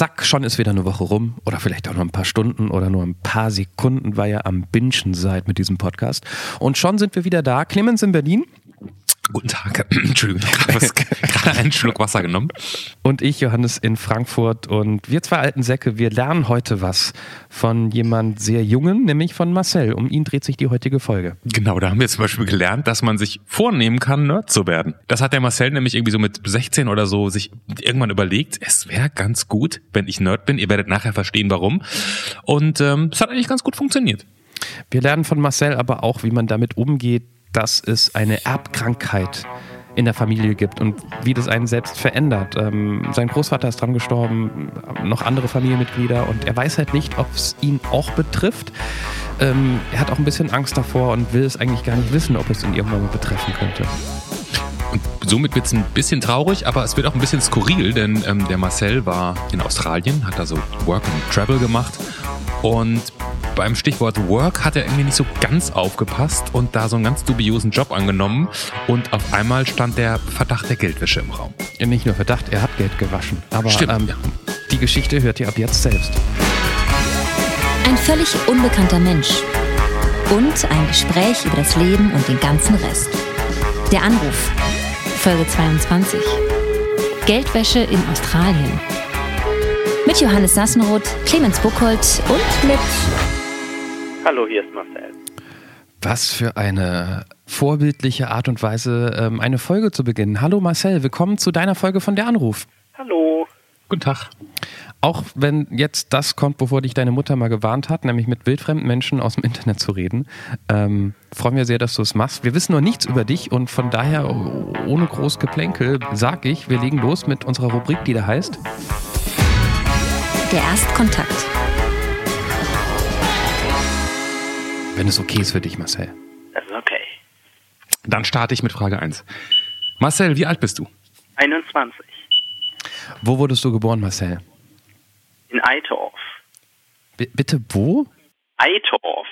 zack, schon ist wieder eine Woche rum oder vielleicht auch noch ein paar Stunden oder nur ein paar Sekunden, weil ihr am Binschen seid mit diesem Podcast. Und schon sind wir wieder da. Clemens in Berlin. Guten Tag. Entschuldigung, ich habe gerade einen Schluck Wasser genommen. Und ich, Johannes, in Frankfurt. Und wir zwei alten Säcke, wir lernen heute was von jemand sehr Jungen, nämlich von Marcel. Um ihn dreht sich die heutige Folge. Genau, da haben wir zum Beispiel gelernt, dass man sich vornehmen kann, Nerd zu werden. Das hat der Marcel nämlich irgendwie so mit 16 oder so sich irgendwann überlegt, es wäre ganz gut, wenn ich Nerd bin. Ihr werdet nachher verstehen, warum. Und ähm, es hat eigentlich ganz gut funktioniert. Wir lernen von Marcel aber auch, wie man damit umgeht, dass es eine Erbkrankheit in der Familie gibt und wie das einen selbst verändert. Ähm, sein Großvater ist dran gestorben, noch andere Familienmitglieder und er weiß halt nicht, ob es ihn auch betrifft. Ähm, er hat auch ein bisschen Angst davor und will es eigentlich gar nicht wissen, ob es ihn irgendwann mal betreffen könnte. Und somit wird es ein bisschen traurig, aber es wird auch ein bisschen skurril, denn ähm, der Marcel war in Australien, hat da so Work and Travel gemacht und beim Stichwort Work hat er irgendwie nicht so ganz aufgepasst und da so einen ganz dubiosen Job angenommen und auf einmal stand der Verdacht der Geldwäsche im Raum. Ja, nicht nur Verdacht, er hat Geld gewaschen. Aber Stimmt, ähm, ja. die Geschichte hört ihr ab jetzt selbst. Ein völlig unbekannter Mensch. Und ein Gespräch über das Leben und den ganzen Rest. Der Anruf. Folge 22. Geldwäsche in Australien. Mit Johannes Sassenroth, Clemens Buchholz und mit Hallo, hier ist Marcel. Was für eine vorbildliche Art und Weise, ähm, eine Folge zu beginnen. Hallo Marcel, willkommen zu deiner Folge von Der Anruf. Hallo. Guten Tag. Auch wenn jetzt das kommt, bevor dich deine Mutter mal gewarnt hat, nämlich mit wildfremden Menschen aus dem Internet zu reden, ähm, freuen wir sehr, dass du es machst. Wir wissen noch nichts über dich und von daher, oh, ohne groß Geplänkel, sag ich, wir legen los mit unserer Rubrik, die da heißt der Erstkontakt. Wenn es okay ist für dich, Marcel. Das ist okay. Dann starte ich mit Frage 1. Marcel, wie alt bist du? 21. Wo wurdest du geboren, Marcel? In Eitorf. B bitte wo? Eitorf.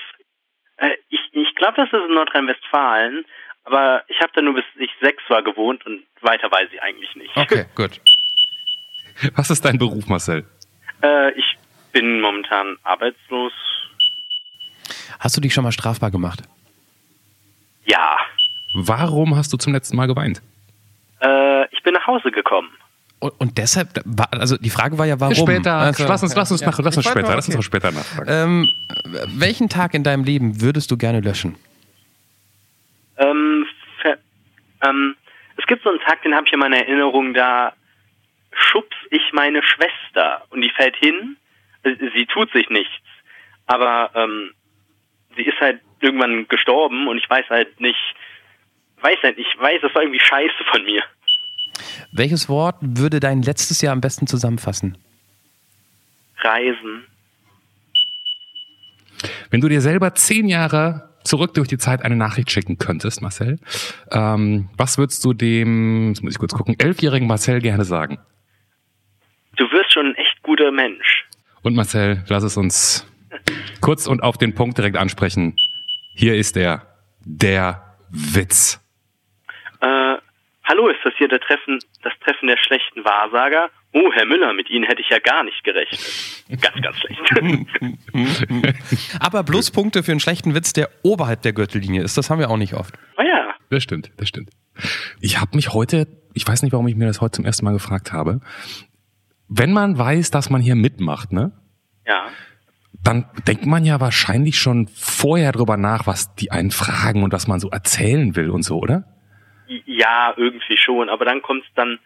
Äh, ich ich glaube, das ist in Nordrhein-Westfalen, aber ich habe da nur bis ich sechs war gewohnt und weiter weiß ich eigentlich nicht. Okay, gut. Was ist dein Beruf, Marcel? Äh, ich bin momentan arbeitslos. Hast du dich schon mal strafbar gemacht? Ja. Warum hast du zum letzten Mal geweint? Äh, ich bin nach Hause gekommen. Und, und deshalb, war- also die Frage war ja, warum? Später. Also, lass uns, lass uns, nach, lass uns später, mal, lass uns okay. auch später nachfragen. Ähm, welchen Tag in deinem Leben würdest du gerne löschen? Ähm, ver ähm, es gibt so einen Tag, den habe ich in meiner Erinnerung, da schubs ich meine Schwester und die fällt hin. Äh, Sie tut sich nichts, aber ähm, sie ist halt irgendwann gestorben und ich weiß halt nicht, weiß halt, ich weiß, das war irgendwie scheiße von mir. Welches Wort würde dein letztes Jahr am besten zusammenfassen? Reisen. Wenn du dir selber zehn Jahre zurück durch die Zeit eine Nachricht schicken könntest, Marcel, ähm, was würdest du dem, jetzt muss ich kurz gucken, elfjährigen Marcel gerne sagen? Du wirst schon ein echt guter Mensch. Und Marcel, lass es uns kurz und auf den Punkt direkt ansprechen. Hier ist er, der Witz. Hallo, ist das hier der Treffen, das Treffen der schlechten Wahrsager? Oh, Herr Müller, mit Ihnen hätte ich ja gar nicht gerechnet. Ganz, ganz schlecht. Aber Pluspunkte für einen schlechten Witz, der oberhalb der Gürtellinie ist, das haben wir auch nicht oft. oh ja. Das stimmt, das stimmt. Ich habe mich heute, ich weiß nicht, warum ich mir das heute zum ersten Mal gefragt habe, wenn man weiß, dass man hier mitmacht, ne, Ja. dann denkt man ja wahrscheinlich schon vorher drüber nach, was die einen fragen und was man so erzählen will und so, oder? Ja, irgendwie schon, aber dann kommt es dann,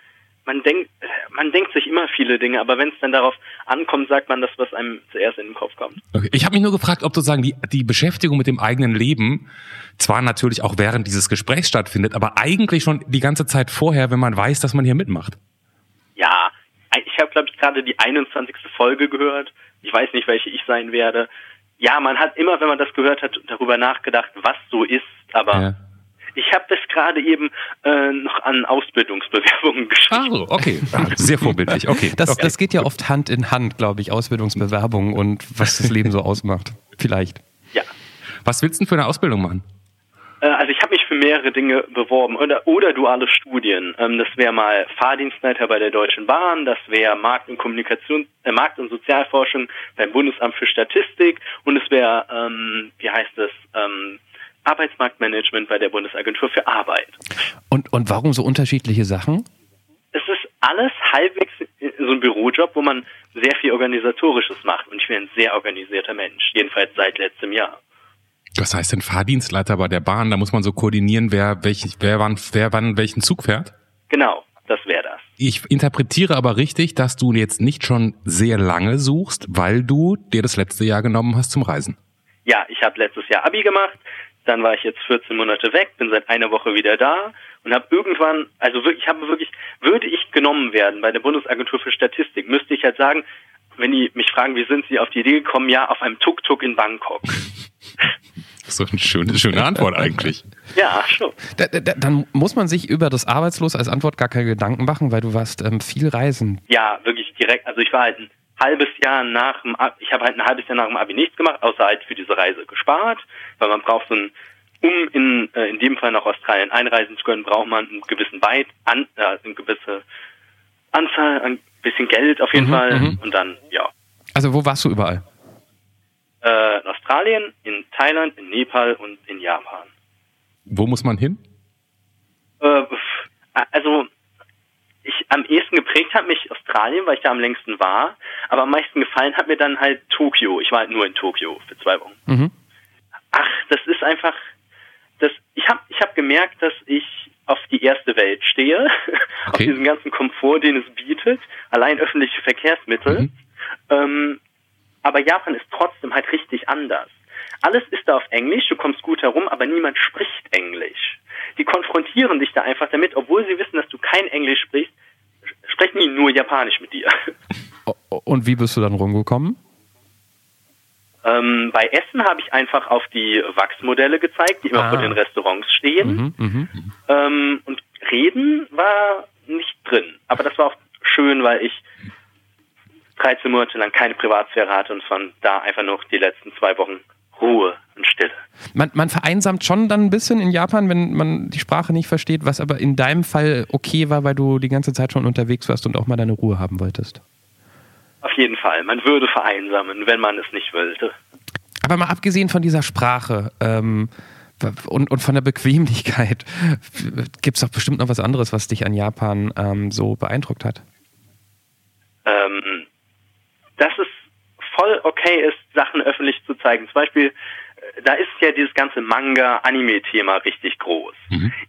man denkt, man denkt sich immer viele Dinge, aber wenn es dann darauf ankommt, sagt man das, was einem zuerst in den Kopf kommt. Okay. Ich habe mich nur gefragt, ob sozusagen die, die Beschäftigung mit dem eigenen Leben zwar natürlich auch während dieses Gesprächs stattfindet, aber eigentlich schon die ganze Zeit vorher, wenn man weiß, dass man hier mitmacht. Ja, ich habe, glaube ich, gerade die 21. Folge gehört. Ich weiß nicht, welche ich sein werde. Ja, man hat immer, wenn man das gehört hat, darüber nachgedacht, was so ist, aber Ja. Ich habe das gerade eben äh, noch an Ausbildungsbewerbungen geschrieben. Ah, so, okay. Ah, Sehr vorbildlich, okay. Das, okay. das geht ja oft Hand in Hand, glaube ich, Ausbildungsbewerbung und was das Leben so ausmacht. Vielleicht. Ja. Was willst du denn für eine Ausbildung machen? Äh, also ich habe mich für mehrere Dinge beworben oder, oder duale Studien. Ähm, das wäre mal Fahrdienstleiter bei der Deutschen Bahn, das wäre Markt- und Kommunikation, äh, Markt- und Sozialforschung beim Bundesamt für Statistik und es wäre, ähm, wie heißt es, ähm, Arbeitsmarktmanagement bei der Bundesagentur für Arbeit. Und, und warum so unterschiedliche Sachen? Es ist alles halbwegs so ein Bürojob, wo man sehr viel Organisatorisches macht. Und ich bin ein sehr organisierter Mensch, jedenfalls seit letztem Jahr. Was heißt denn Fahrdienstleiter bei der Bahn? Da muss man so koordinieren, wer, welch, wer, wann, wer wann welchen Zug fährt? Genau, das wäre das. Ich interpretiere aber richtig, dass du jetzt nicht schon sehr lange suchst, weil du dir das letzte Jahr genommen hast zum Reisen. Ja, ich habe letztes Jahr Abi gemacht, dann war ich jetzt 14 Monate weg, bin seit einer Woche wieder da und habe irgendwann, also wirklich, ich habe wirklich, würde ich genommen werden bei der Bundesagentur für Statistik, müsste ich halt sagen, wenn die mich fragen, wie sind Sie auf die Idee gekommen, ja, auf einem Tuk-Tuk in Bangkok. Das ist doch eine schöne, schöne Antwort eigentlich. Ja, schon. Da, da, dann muss man sich über das Arbeitslos als Antwort gar keine Gedanken machen, weil du warst ähm, viel reisen. Ja, wirklich direkt. Also ich war halt ein halbes Jahr nach dem Abi, ich habe halt ein halbes Jahr nach dem Abi nichts gemacht, außer halt für diese Reise gespart, weil man braucht so ein, um in, äh, in dem Fall nach Australien einreisen zu können, braucht man einen gewissen Weit, an, äh, eine gewisse Anzahl, ein bisschen Geld auf jeden Mhm, Fall mhm. und dann, ja. Also wo warst du überall? Äh, in Australien, in Thailand, in Nepal und in Japan. Wo muss man hin? Äh, also ich am ehesten geprägt hat mich Australien, weil ich da am längsten war, aber am meisten gefallen hat mir dann halt Tokio. Ich war halt nur in Tokio für zwei Wochen. Mhm. Ach, das ist einfach, das. Ich habe, ich habe gemerkt, dass ich auf die erste Welt stehe, auf Okay. diesen ganzen Komfort, den es bietet, allein öffentliche Verkehrsmittel. Mhm. Ähm, aber Japan ist trotzdem halt richtig anders. Alles ist da auf Englisch, du kommst gut herum, aber niemand spricht Englisch. Die konfrontieren dich da einfach damit, obwohl sie wissen, dass du kein Englisch sprichst, sprechen die nur Japanisch mit dir. Und wie bist du dann rumgekommen? Ähm, bei Essen habe ich einfach auf die Wachsmodelle gezeigt, die immer Ah. vor den Restaurants stehen. Mhm, mhm. Ähm, und Reden war nicht drin. Aber das war auch schön, weil ich 13 Monate lang keine Privatsphäre hatte und von da einfach noch die letzten zwei Wochen Ruhe und Stille. Man, man vereinsamt schon dann ein bisschen in Japan, wenn man die Sprache nicht versteht, was aber in deinem Fall okay war, weil du die ganze Zeit schon unterwegs warst und auch mal deine Ruhe haben wolltest. Auf jeden Fall. Man würde vereinsamen, wenn man es nicht wollte. Aber mal abgesehen von dieser Sprache ähm, und, und von der Bequemlichkeit, gibt es doch bestimmt noch was anderes, was dich an Japan ähm, so beeindruckt hat. ähm, voll okay ist, Sachen öffentlich zu zeigen. Zum Beispiel, äh, da ist ja dieses ganze Manga-Anime-Thema richtig groß.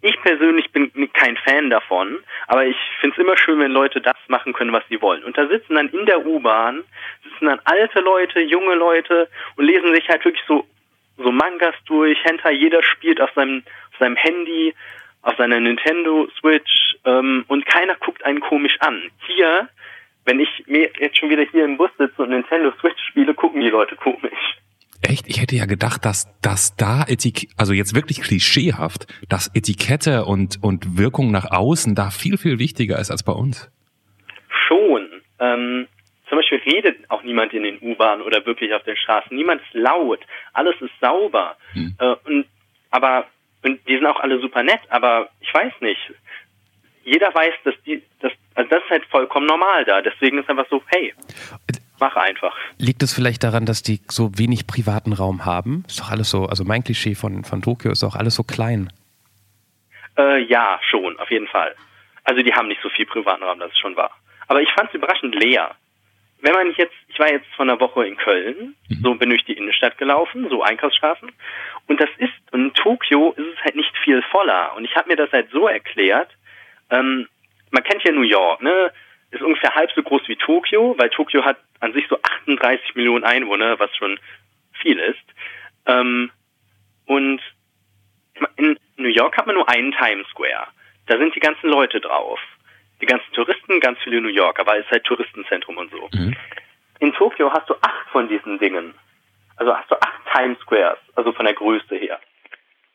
Ich persönlich bin kein Fan davon, aber ich finde es immer schön, wenn Leute das machen können, was sie wollen. Und da sitzen dann in der U-Bahn, sitzen dann alte Leute, junge Leute und lesen sich halt wirklich so, so Mangas durch. Hentai, jeder spielt auf seinem, auf seinem Handy, auf seiner Nintendo Switch ähm, und keiner guckt einen komisch an. Hier wenn ich mir jetzt schon wieder hier im Bus sitze und Nintendo Switch spiele, gucken die Leute komisch. Echt? Ich hätte ja gedacht, dass, dass da Etik also jetzt wirklich klischeehaft, dass Etikette und, und Wirkung nach außen da viel, viel wichtiger ist als bei uns. Schon. Ähm, zum Beispiel redet auch niemand in den U-Bahnen oder wirklich auf den Straßen. Niemand ist laut. Alles ist sauber. Hm. Äh, und, aber, und die sind auch alle super nett, aber ich weiß nicht. Jeder weiß, dass die, dass, also das ist halt vollkommen normal da. Deswegen ist einfach so, hey, mach einfach. Liegt es vielleicht daran, dass die so wenig privaten Raum haben? Ist doch alles so, also mein Klischee von, von Tokio ist auch alles so klein. Äh, ja, schon, auf jeden Fall. Also die haben nicht so viel privaten Raum, das ist schon wahr. Aber ich fand es überraschend leer. Wenn man jetzt, ich war jetzt vor einer Woche in Köln, so bin durch die Innenstadt gelaufen, so Einkaufsstraßen, und das ist, und in Tokio ist es halt nicht viel voller. Und ich habe mir das halt so erklärt, ähm, man kennt ja New York, ne? Ist ungefähr halb so groß wie Tokio, weil Tokio hat an sich so 38 Millionen Einwohner, was schon viel ist. Ähm, und in New York hat man nur einen Times Square. Da sind die ganzen Leute drauf. Die ganzen Touristen, ganz viele New Yorker, weil es halt Touristenzentrum und so. Mhm. In Tokio hast du acht von diesen Dingen. Also hast du acht Times Squares, also von der Größe her.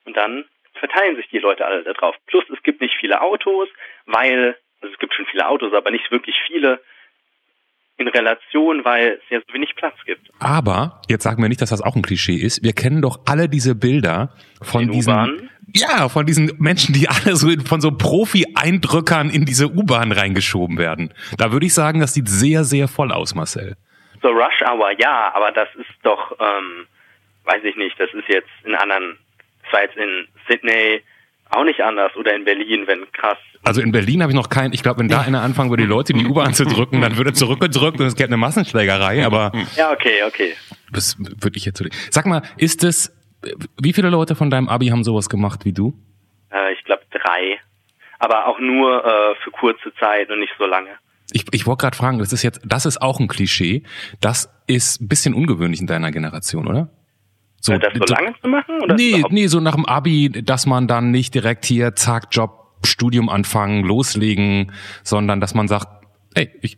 Und dann verteilen sich die Leute alle da drauf. Plus es gibt nicht viele Autos, weil, also es gibt schon viele Autos, aber nicht wirklich viele in Relation, weil es ja so wenig Platz gibt. Aber, jetzt sagen wir nicht, dass das auch ein Klischee ist, wir kennen doch alle diese Bilder von In diesen? Ja, von diesen Menschen, die alle so von so Profi-Eindrückern in diese U-Bahn reingeschoben werden. Da würde ich sagen, das sieht sehr, sehr voll aus, Marcel. So Rush Hour, ja, aber das ist doch, ähm, weiß ich nicht, das ist jetzt in anderen, das war jetzt in Sydney auch nicht anders oder in Berlin, wenn krass. Also in Berlin habe ich noch keinen, ich glaube, wenn da einer anfangen würde, die Leute in die U-Bahn zu drücken, dann würde zurückgedrückt und es gäbe eine Massenschlägerei, aber. Ja, okay, okay. Das würde ich jetzt. Sag mal, ist es, wie viele Leute von deinem Abi haben sowas gemacht wie du? Äh, ich glaube drei. Aber auch nur äh, für kurze Zeit und nicht so lange. Ich, ich wollte gerade fragen, das ist jetzt, das ist auch ein Klischee. Das ist ein bisschen ungewöhnlich in deiner Generation, oder? So, das so lange zu machen? Oder nee, nee, so nach dem Abi, dass man dann nicht direkt hier, zack, Job, Studium anfangen, loslegen, sondern dass man sagt, ey, ich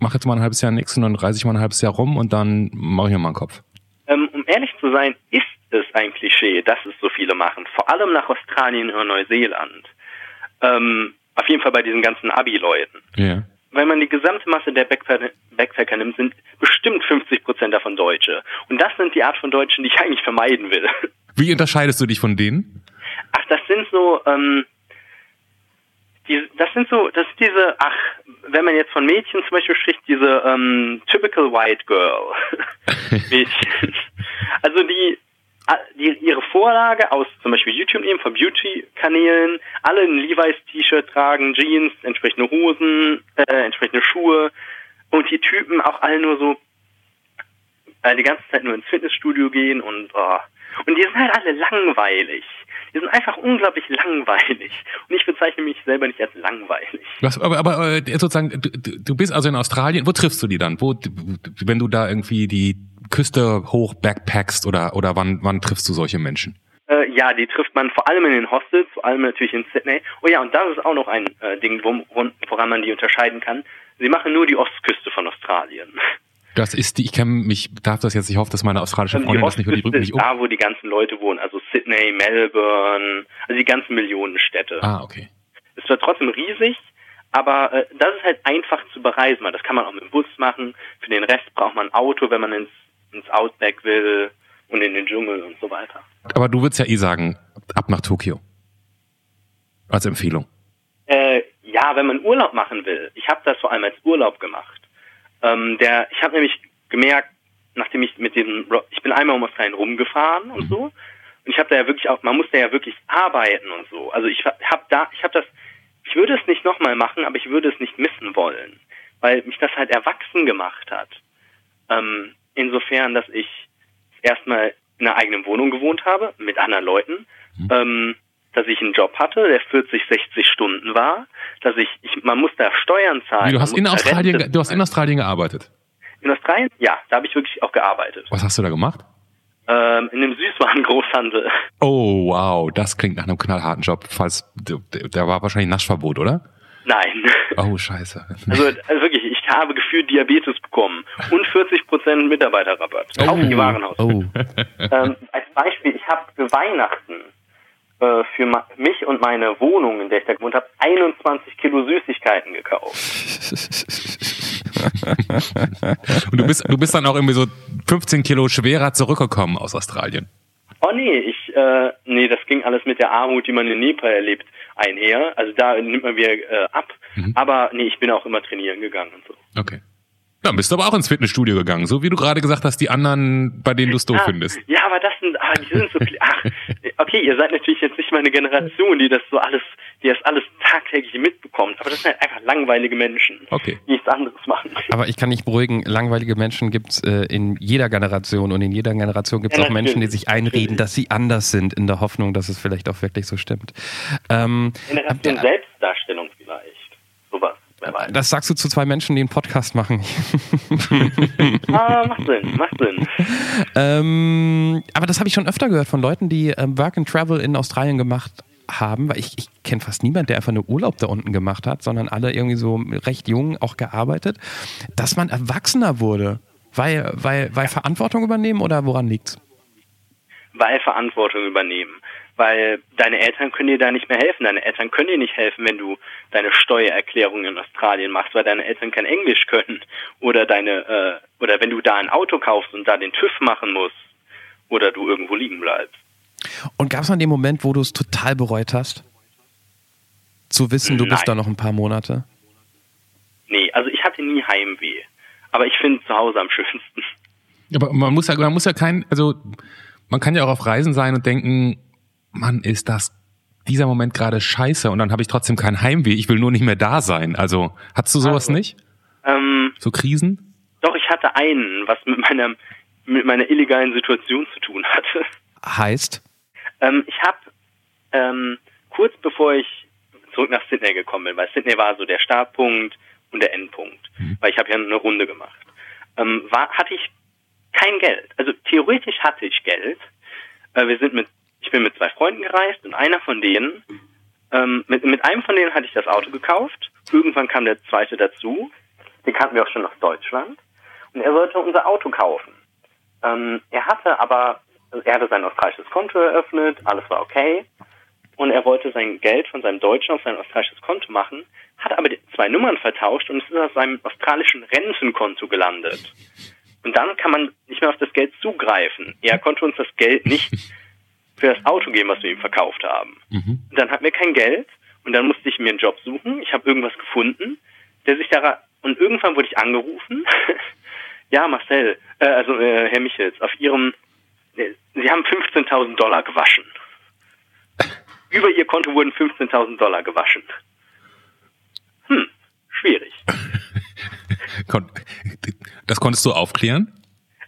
mache jetzt mal ein halbes Jahr nichts und dann reise ich mal ein halbes Jahr rum und dann mache ich mir mal einen Kopf. Ähm, um ehrlich zu sein, ist es ein Klischee, dass es so viele machen. Vor allem nach Australien oder Neuseeland. Ähm, auf jeden Fall bei diesen ganzen Abi-Leuten. Ja wenn man die gesamte Masse der Backpacker nimmt, sind bestimmt 50 Prozent davon Deutsche. Und das sind die Art von Deutschen, die ich eigentlich vermeiden will. Wie unterscheidest du dich von denen? Ach, das sind so, ähm, die, das sind so, das ist diese, ach, wenn man jetzt von Mädchen zum Beispiel spricht, diese ähm, typical white girl Mädchen. Also die, die, ihre Vorlage aus zum Beispiel YouTube nehmen, von Beauty-Kanälen, alle ein Levi's-T-Shirt tragen, Jeans, entsprechende Hosen, äh, entsprechende Schuhe und die Typen auch alle nur so äh, die ganze Zeit nur ins Fitnessstudio gehen und oh. und die sind halt alle langweilig. Die sind einfach unglaublich langweilig. Und ich bezeichne mich selber nicht als langweilig. Was, aber, aber äh, sozusagen, du, du bist also in Australien. Wo triffst du die dann? Wo, wenn du da irgendwie die Küste hoch backpackst oder, oder wann, wann triffst du solche Menschen? Äh, ja, die trifft man vor allem in den Hostels, vor allem natürlich in Sydney. Oh ja, und das ist auch noch ein äh, Ding, woran man die unterscheiden kann. Sie machen nur die Ostküste von Australien. Das ist die, ich kenne mich, darf das jetzt, ich hoffe, dass meine australische Freundin das nicht über die nicht um. Da, wo die ganzen Leute wohnen, also Sydney, Melbourne, also die ganzen Millionenstädte. Ah, okay. Es wird trotzdem riesig, aber äh, das ist halt einfach zu bereisen. Das kann man auch mit dem Bus machen. Für den Rest braucht man ein Auto, wenn man ins ins Outback will und in den Dschungel und so weiter. Aber du würdest ja eh sagen, ab nach Tokio. Als Empfehlung. Äh, ja, wenn man Urlaub machen will. Ich habe das vor allem als Urlaub gemacht. Ähm, der, ich habe nämlich gemerkt, nachdem ich mit diesem, ich bin einmal um Australien rumgefahren und mhm. so. Und ich habe da ja wirklich auch, man muss da ja wirklich arbeiten und so. Also ich habe da, ich habe das, ich würde es nicht nochmal machen, aber ich würde es nicht missen wollen, weil mich das halt erwachsen gemacht hat. Ähm, insofern, dass ich erstmal in einer eigenen Wohnung gewohnt habe, mit anderen Leuten, mhm. ähm, dass ich einen Job hatte, der 40, 60 Stunden war, dass ich, ich man muss da Steuern zahlen. Wie, du hast in Australien, du hast in Australien gearbeitet? In Australien? Ja, da habe ich wirklich auch gearbeitet. Was hast du da gemacht? Ähm, in einem Süßwarengroßhandel. Oh, wow, das klingt nach einem knallharten Job. Falls, der war wahrscheinlich Naschverbot, oder? Nein. Oh, scheiße. Also, also wirklich, ich habe gefühlt Diabetes bekommen und 40% Mitarbeiterrabatt oh. auf die Warenhaus. Oh. Ähm, als Beispiel, ich habe für Weihnachten äh, für mich und meine Wohnung, in der ich da gewohnt habe, 21 Kilo Süßigkeiten gekauft. und du bist, du bist dann auch irgendwie so 15 Kilo schwerer zurückgekommen aus Australien. Oh nee, ich, äh, nee, das ging alles mit der Armut, die man in Nepal erlebt, einher. Also da nimmt man wieder äh, ab. Mhm. Aber nee, ich bin auch immer trainieren gegangen und so. Okay. Dann bist du aber auch ins Fitnessstudio gegangen, so wie du gerade gesagt hast, die anderen, bei denen du es doof ah, findest. Ja, aber das sind, ah, die sind so, ach, okay, ihr seid natürlich jetzt nicht meine Generation, die das so alles, die das alles tagtäglich mitbekommt, aber das sind halt einfach langweilige Menschen, okay. die nichts anderes machen. Aber ich kann nicht beruhigen, langweilige Menschen gibt's äh, in jeder Generation und in jeder Generation gibt es ja, auch Menschen, die sich einreden, dass sie anders sind, in der Hoffnung, dass es vielleicht auch wirklich so stimmt. Ähm, Generation Selbstdarstellung vielleicht, sowas. Das sagst du zu zwei Menschen, die einen Podcast machen. ah, macht Sinn, macht Sinn. Ähm, aber das habe ich schon öfter gehört von Leuten, die ähm, Work and Travel in Australien gemacht haben, weil ich, ich kenne fast niemanden, der einfach nur Urlaub da unten gemacht hat, sondern alle irgendwie so recht jung auch gearbeitet, dass man erwachsener wurde. Weil, weil, weil Verantwortung übernehmen oder woran liegt's? Weil Verantwortung übernehmen weil deine Eltern können dir da nicht mehr helfen. Deine Eltern können dir nicht helfen, wenn du deine Steuererklärung in Australien machst, weil deine Eltern kein Englisch können. Oder deine, äh, oder wenn du da ein Auto kaufst und da den TÜV machen musst, oder du irgendwo liegen bleibst. Und gab es mal den Moment, wo du es total bereut hast? Zu wissen, du Nein. bist da noch ein paar Monate? Nee, also ich hatte nie Heimweh. Aber ich finde zu Hause am schönsten. Aber man muss ja, man muss ja kein, also man kann ja auch auf Reisen sein und denken, Mann, ist das dieser Moment gerade scheiße und dann habe ich trotzdem kein Heimweh. Ich will nur nicht mehr da sein. Also hattest du sowas Also. nicht? Ähm, So Krisen? doch, ich hatte einen, was mit meiner, mit meiner illegalen Situation zu tun hatte. Heißt, Ähm, ich habe ähm, kurz bevor ich zurück nach Sydney gekommen bin, weil Sydney war so der Startpunkt und der Endpunkt, weil ich habe ja eine Runde gemacht, ähm, war, hatte ich kein Geld. Also theoretisch hatte ich Geld. Äh, wir sind mit, ich bin mit zwei Freunden gereist und einer von denen, ähm, mit, mit einem von denen hatte ich das Auto gekauft. Irgendwann kam der zweite dazu. Den kannten wir auch schon aus Deutschland. Und er sollte unser Auto kaufen. Ähm, er hatte aber, er hatte sein australisches Konto eröffnet, alles war okay. Und er wollte sein Geld von seinem deutschen auf sein australisches Konto machen, hat aber zwei Nummern vertauscht und es ist auf seinem australischen Rentenkonto gelandet. Und dann kann man nicht mehr auf das Geld zugreifen. Er konnte uns das Geld nicht für das Auto geben, was wir ihm verkauft haben. Mhm. Dann hatten wir kein Geld und dann musste ich mir einen Job suchen. Ich habe irgendwas gefunden, der sich daran und irgendwann wurde ich angerufen. ja, Marcel, äh, also äh, Herr Michels, auf Ihrem, äh, Sie haben 15.000 Dollar gewaschen. Über Ihr Konto wurden 15.000 Dollar gewaschen. Hm, schwierig. Das konntest du aufklären?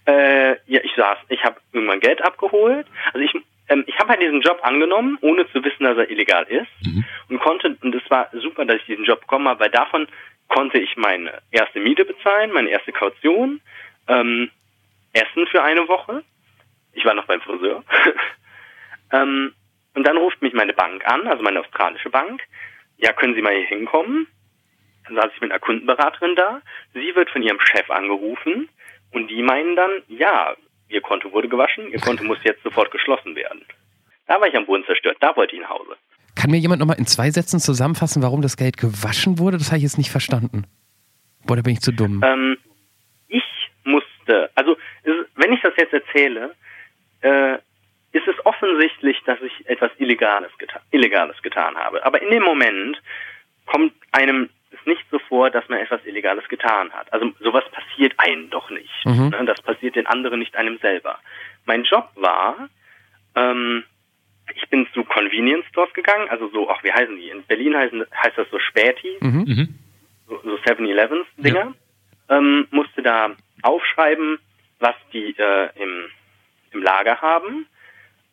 Äh, ja, ich saß, ich habe irgendwann Geld abgeholt. Also ich, ähm, ich habe halt diesen Job angenommen, ohne zu wissen, dass er illegal ist. Mhm. Und konnte, und es war super, dass ich diesen Job bekommen habe, weil davon konnte ich meine erste Miete bezahlen, meine erste Kaution, ähm, Essen für eine Woche. Ich war noch beim Friseur. ähm, und dann ruft mich meine Bank an, also meine australische Bank. Ja, können Sie mal hier hinkommen? Dann saß ich mit einer Kundenberaterin da. Sie wird von ihrem Chef angerufen und die meinen dann, ja, Ihr Konto wurde gewaschen, Ihr Konto muss jetzt sofort geschlossen werden. Da war ich am Boden zerstört, da wollte ich nach Hause. kann mir jemand nochmal in zwei Sätzen zusammenfassen, warum das Geld gewaschen wurde? Das habe ich jetzt nicht verstanden. Boah, da bin ich zu dumm. Ähm, ich musste, also wenn ich das jetzt erzähle, äh, ist es offensichtlich, dass ich etwas Illegales, geta Illegales getan habe. Aber in dem Moment kommt einem es nicht so vor, dass man etwas Illegales getan hat. Also sowas passiert einem doch nicht. Mhm. Ne? Das passiert den anderen, nicht einem selber. Mein Job war, ähm, ich bin zu Convenience Stores gegangen, also so, ach, wie heißen die? In Berlin heißen, heißt das so Späti Mhm. Mhm. so, so 7-Elevens Dinger, ähm, musste da aufschreiben, was die äh, im, im Lager haben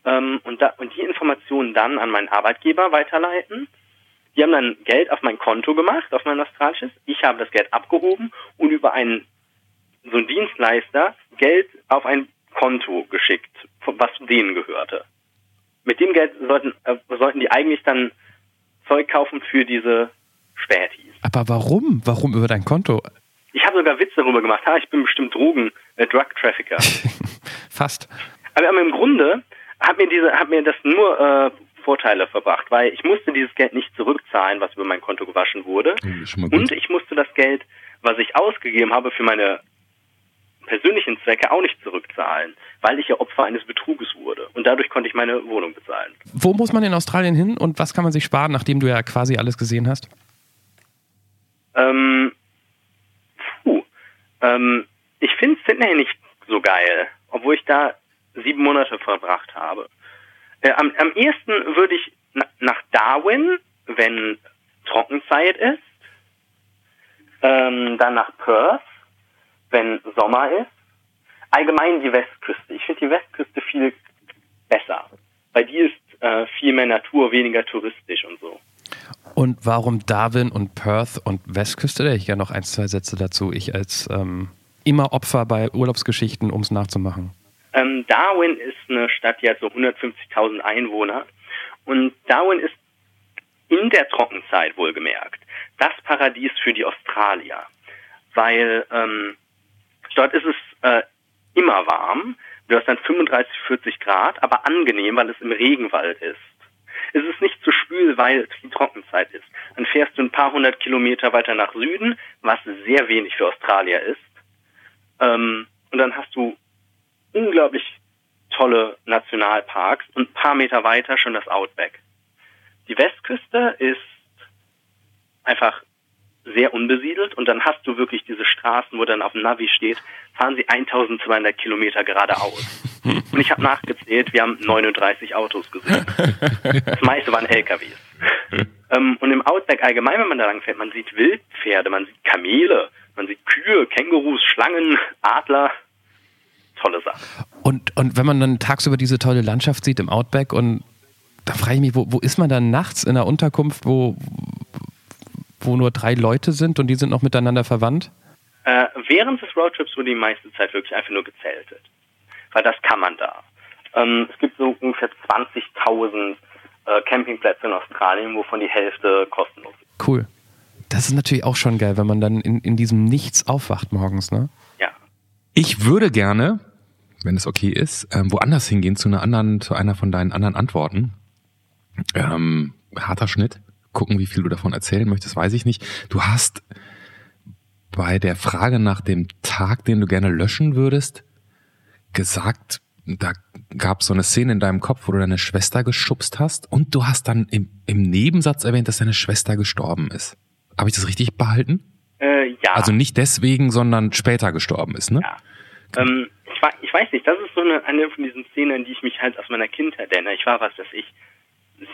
ähm, und, da, und die Informationen dann an meinen Arbeitgeber weiterleiten. Die haben dann Geld auf mein Konto gemacht, auf mein australisches. Ich habe das Geld abgehoben und über einen so einen Dienstleister Geld auf ein Konto geschickt, was denen gehörte. Mit dem Geld sollten, äh, sollten die eigentlich dann Zeug kaufen für diese Spätis. Aber warum? Warum über dein Konto? Ich habe sogar Witze darüber gemacht. Ha, ich bin bestimmt Drogen, äh, Drug Trafficker. Fast. Aber, aber im Grunde hat mir diese, hat mir das nur äh, Vorteile verbracht, weil ich musste dieses Geld nicht zurückzahlen, was über mein Konto gewaschen wurde. Und ich musste das Geld, was ich ausgegeben habe für meine persönlichen Zwecke auch nicht zurückzahlen, weil ich ja Opfer eines Betruges wurde. Und dadurch konnte ich meine Wohnung bezahlen. Wo muss man in Australien hin und was kann man sich sparen, nachdem du ja quasi alles gesehen hast? Ähm, puh, ähm, ich finde Sydney nicht so geil, obwohl ich da sieben Monate verbracht habe. Äh, am, am ehesten würde ich na, nach Darwin, wenn Trockenzeit ist, ähm, dann nach Perth, wenn Sommer ist. Allgemein die Westküste. Ich finde die Westküste viel besser, weil die ist äh, viel mehr Natur, weniger touristisch und so. Und warum Darwin und Perth und Westküste? Da hätte ich ja noch ein, zwei Sätze dazu. Ich als ähm, immer Opfer bei Urlaubsgeschichten, um es nachzumachen. Ähm, Darwin ist eine Stadt, die hat so 150.000 Einwohner. Und Darwin ist in der Trockenzeit wohlgemerkt das Paradies für die Australier. Weil ähm, dort ist es äh, immer warm. Du hast dann 35, 40 Grad, aber angenehm, weil es im Regenwald ist. Es ist nicht zu schwül, weil es die Trockenzeit ist. Dann fährst du ein paar hundert Kilometer weiter nach Süden, was sehr wenig für Australier ist. Ähm, und dann hast du unglaublich tolle Nationalparks und ein paar Meter weiter schon das Outback. Die Westküste ist einfach sehr unbesiedelt und dann hast du wirklich diese Straßen, wo dann auf dem Navi steht, fahren sie 1200 Kilometer geradeaus. Und ich habe nachgezählt, wir haben 39 Autos gesehen. Das meiste waren LKWs. ähm, und im Outback allgemein, wenn man da lang fährt, man sieht Wildpferde, man sieht Kamele, man sieht Kühe, Kängurus, Schlangen, Adler. Tolle Sache. Und, und wenn man dann tagsüber diese tolle Landschaft sieht im Outback und da frage ich mich, wo, wo ist man dann nachts in einer Unterkunft, wo, wo nur drei Leute sind und die sind noch miteinander verwandt? Äh, während des Roadtrips wurde die meiste Zeit wirklich einfach nur gezeltet. Weil das kann man da. Ähm, es gibt so ungefähr 20.000 äh, Campingplätze in Australien, wovon die Hälfte kostenlos ist. Cool. Das ist natürlich auch schon geil, wenn man dann in, in diesem Nichts aufwacht morgens, ne? Ja. Ich würde gerne, wenn es okay ist, ähm, woanders hingehen zu einer anderen, zu einer von deinen anderen Antworten. Ähm, harter Schnitt. Gucken, wie viel du davon erzählen möchtest, weiß ich nicht. Du hast bei der Frage nach dem Tag, den du gerne löschen würdest, gesagt, da gab es so eine Szene in deinem Kopf, wo du deine Schwester geschubst hast und du hast dann im, im Nebensatz erwähnt, dass deine Schwester gestorben ist. Habe ich das richtig behalten? Äh, ja. Also nicht deswegen, sondern später gestorben ist, ne? Ja. Ähm, ich, weiß nicht, das ist so eine, eine von diesen Szenen, an die ich mich halt aus meiner Kindheit erinnere. Ich war, was weiß ich,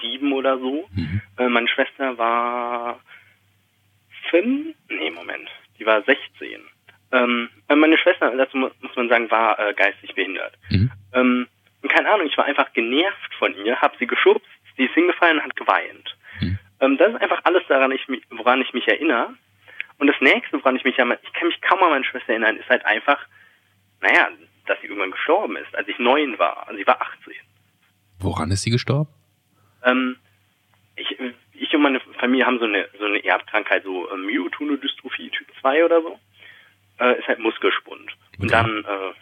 sieben oder so. Mhm. Äh, meine Schwester war fünf, nee, Moment, die war 16. Ähm, äh, meine Schwester, dazu mu- muss man sagen, war äh, geistig behindert. Mhm. Ähm, und keine Ahnung, ich war einfach genervt von ihr, habe sie geschubst, sie ist hingefallen und hat geweint. Mhm. Ähm, das ist einfach alles daran, ich, woran ich mich erinnere. Und das nächste, woran ich mich erinnere, ich kann mich kaum an meine Schwester erinnern, ist halt einfach, naja, dass sie irgendwann gestorben ist, als ich neun war. Also sie war 18. Woran ist sie gestorben? Ähm, ich, ich und meine Familie haben so eine, so eine Erbkrankheit, so äh, Myotonodystrophie Typ 2 oder so. Äh, ist halt Muskelspund. Und Okay. dann, äh,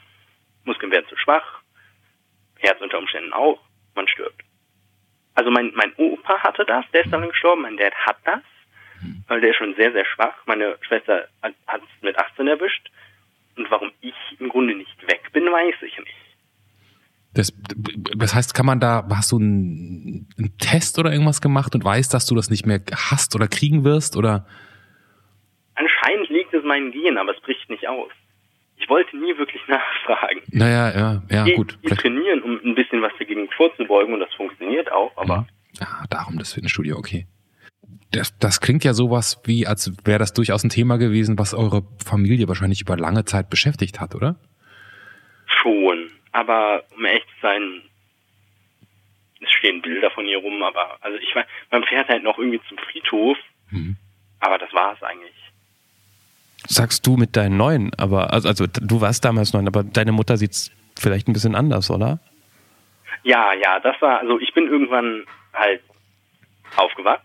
Muskeln werden zu schwach, Herz unter Umständen auch, man stirbt. Also mein, mein Opa hatte das, der ist daran gestorben, mein Dad hat das, weil der ist schon sehr, sehr schwach. Meine Schwester hat es mit 18 erwischt. Und warum ich im Grunde nicht weg bin, weiß ich nicht. Das, das heißt, kann man da, hast du einen, einen Test oder irgendwas gemacht und weißt, dass du das nicht mehr hast oder kriegen wirst oder? Anscheinend liegt es meinen Genen, aber es bricht nicht aus. Ich wollte nie wirklich nachfragen. Naja, ja, ja, Ich- gut. Vielleicht, trainieren, um ein bisschen was dagegen vorzubeugen und das funktioniert auch, aber ah, darum das Fitnessstudio, okay. Das, das klingt ja sowas wie, als wäre das durchaus ein Thema gewesen, was eure Familie wahrscheinlich über lange Zeit beschäftigt hat, oder? schon. Aber um ehrlich zu sein, es stehen Bilder von ihr rum, aber also ich weiß, man fährt halt noch irgendwie zum Friedhof, Mhm. aber das war es eigentlich. Sagst du mit deinen neuen, aber also, also du warst damals neun, aber deine Mutter sieht's vielleicht ein bisschen anders, oder? Ja, ja, das war, also ich bin irgendwann halt aufgewacht.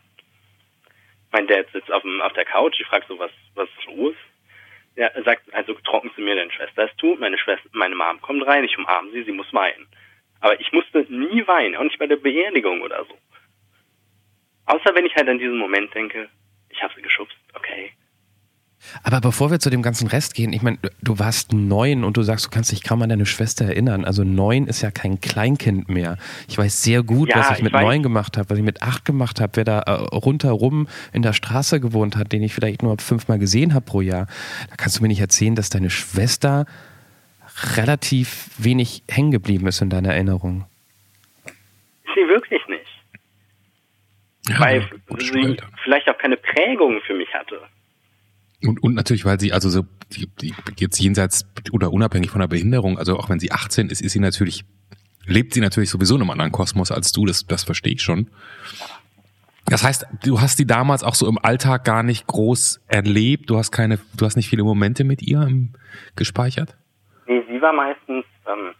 Mein Dad sitzt auf, dem, auf der Couch, ich frage so, was, was ist los? Er sagt also, trocken zu mir, deine Schwester ist tot, meine Schwester, meine Mom kommt rein, ich umarme sie, sie muss weinen. Aber ich musste nie weinen, auch nicht bei der Beerdigung oder so. Außer wenn ich halt an diesen Moment denke, ich habe sie geschubst, okay. Aber bevor wir zu dem ganzen Rest gehen, ich meine, du warst neun und du sagst, du kannst dich kaum an deine Schwester erinnern. Also neun ist ja kein Kleinkind mehr. Ich weiß sehr gut, Ja, was ich ich mit weiß. neun gemacht habe, was ich mit acht gemacht habe, wer da äh, rundherum in der Straße gewohnt hat, den ich vielleicht nur fünfmal gesehen habe pro Jahr. Da kannst du mir nicht erzählen, dass deine Schwester relativ wenig hängen geblieben ist in deiner Erinnerung. Sie wirklich nicht. Ja, Weil sie vielleicht auch keine Prägung für mich hatte. Und, und natürlich, weil sie, also so, die, die, jetzt jenseits oder unabhängig von der Behinderung, also auch wenn sie 18 ist, ist sie natürlich, lebt sie natürlich sowieso in einem anderen Kosmos als du, das, das verstehe ich schon. Das heißt, du hast die damals auch so im Alltag gar nicht groß erlebt, du hast keine, du hast nicht viele Momente mit ihr ähm, gespeichert? Nee, sie war meistens, ähm,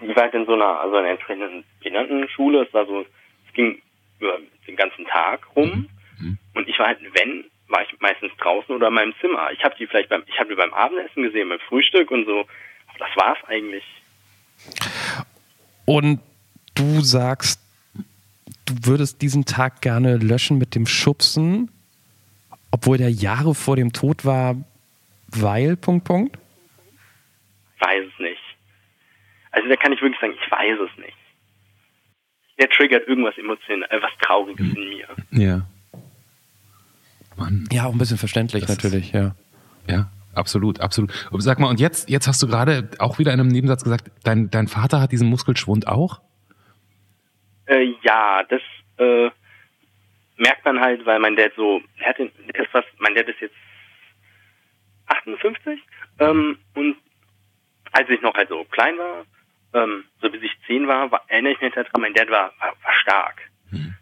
sie war halt in so einer, also einer entsprechenden Behindertenschule. Es war so, es ging über den ganzen Tag rum. Mhm. Und ich war halt, wenn, war ich meistens draußen oder in meinem Zimmer. Ich habe die vielleicht beim, ich habe die beim Abendessen gesehen, beim Frühstück und so. Aber das war's eigentlich. Und du sagst, du würdest diesen Tag gerne löschen mit dem Schubsen, obwohl der Jahre vor dem Tod war, weil, Punkt, Punkt? Weiß es nicht. Also da kann ich wirklich sagen, ich weiß es nicht. Der triggert irgendwas emotional, äh, was Trauriges in mir. Ja. Mann. Ja, auch ein bisschen verständlich Das ist- natürlich, ja. Ja, absolut, absolut. Und Sag mal, und jetzt, jetzt hast du gerade auch wieder in einem Nebensatz gesagt, dein, dein Vater hat diesen Muskelschwund auch? Äh, ja, das äh, merkt man halt, weil mein Dad so, er hat den, ist fast, mein Dad ist jetzt 58 ähm, und als ich noch halt so klein war, ähm, so bis ich 10 war, war erinnere ich mich daran, mein Dad war, war, war stark.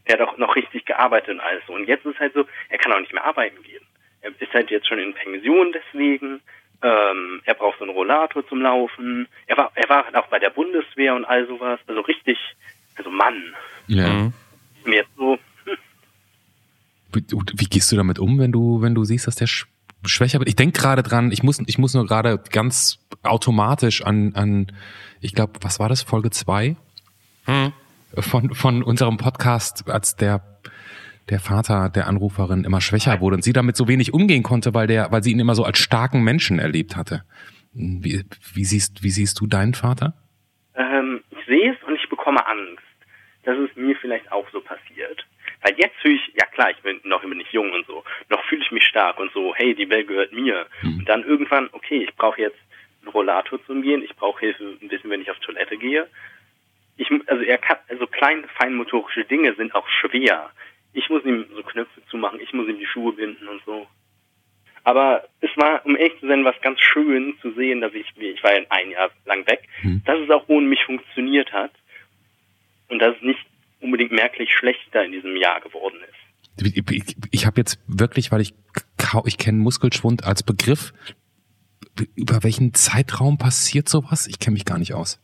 Der hat auch noch richtig gearbeitet und alles so. Und jetzt ist halt so, er kann auch nicht mehr arbeiten gehen. Er ist halt jetzt schon in Pension deswegen. Ähm, er braucht so einen Rollator zum Laufen. Er war, er war auch bei der Bundeswehr und all sowas. Also richtig, also Mann. Ja. Mhm. Und jetzt so, Wie, wie gehst du damit um, wenn du, wenn du siehst, dass der sch schwächer wird? Ich denk gerade dran, ich muss, ich muss nur gerade ganz automatisch an, an ich glaube, was war das, Folge zwei Mhm. Von, von unserem Podcast, als der der Vater der Anruferin immer schwächer wurde und sie damit so wenig umgehen konnte, weil der, weil sie ihn immer so als starken Menschen erlebt hatte. Wie, wie siehst, wie siehst du deinen Vater? ähm, ich sehe es und ich bekomme Angst, dass es mir vielleicht auch so passiert. Weil jetzt fühle ich, ja klar, ich bin noch bin ich jung und so, noch fühle ich mich stark und so, hey, die Welt gehört mir. Und dann irgendwann, okay, ich brauche jetzt einen Rollator zum Gehen, ich brauche Hilfe ein bisschen, wenn ich auf Toilette gehe. Ich, also er kann, also kleine feinmotorische Dinge sind auch schwer. Ich muss ihm so Knöpfe zumachen, ich muss ihm die Schuhe binden und so. Aber es war, um ehrlich zu sein, was ganz schön zu sehen, dass ich, ich war ja ein Jahr lang weg, Hm. dass es auch ohne mich funktioniert hat und dass es nicht unbedingt merklich schlechter in diesem Jahr geworden ist. Ich, ich, ich habe jetzt wirklich, weil ich ich kenne Muskelschwund als Begriff. Über welchen Zeitraum passiert sowas? Ich kenne mich gar nicht aus.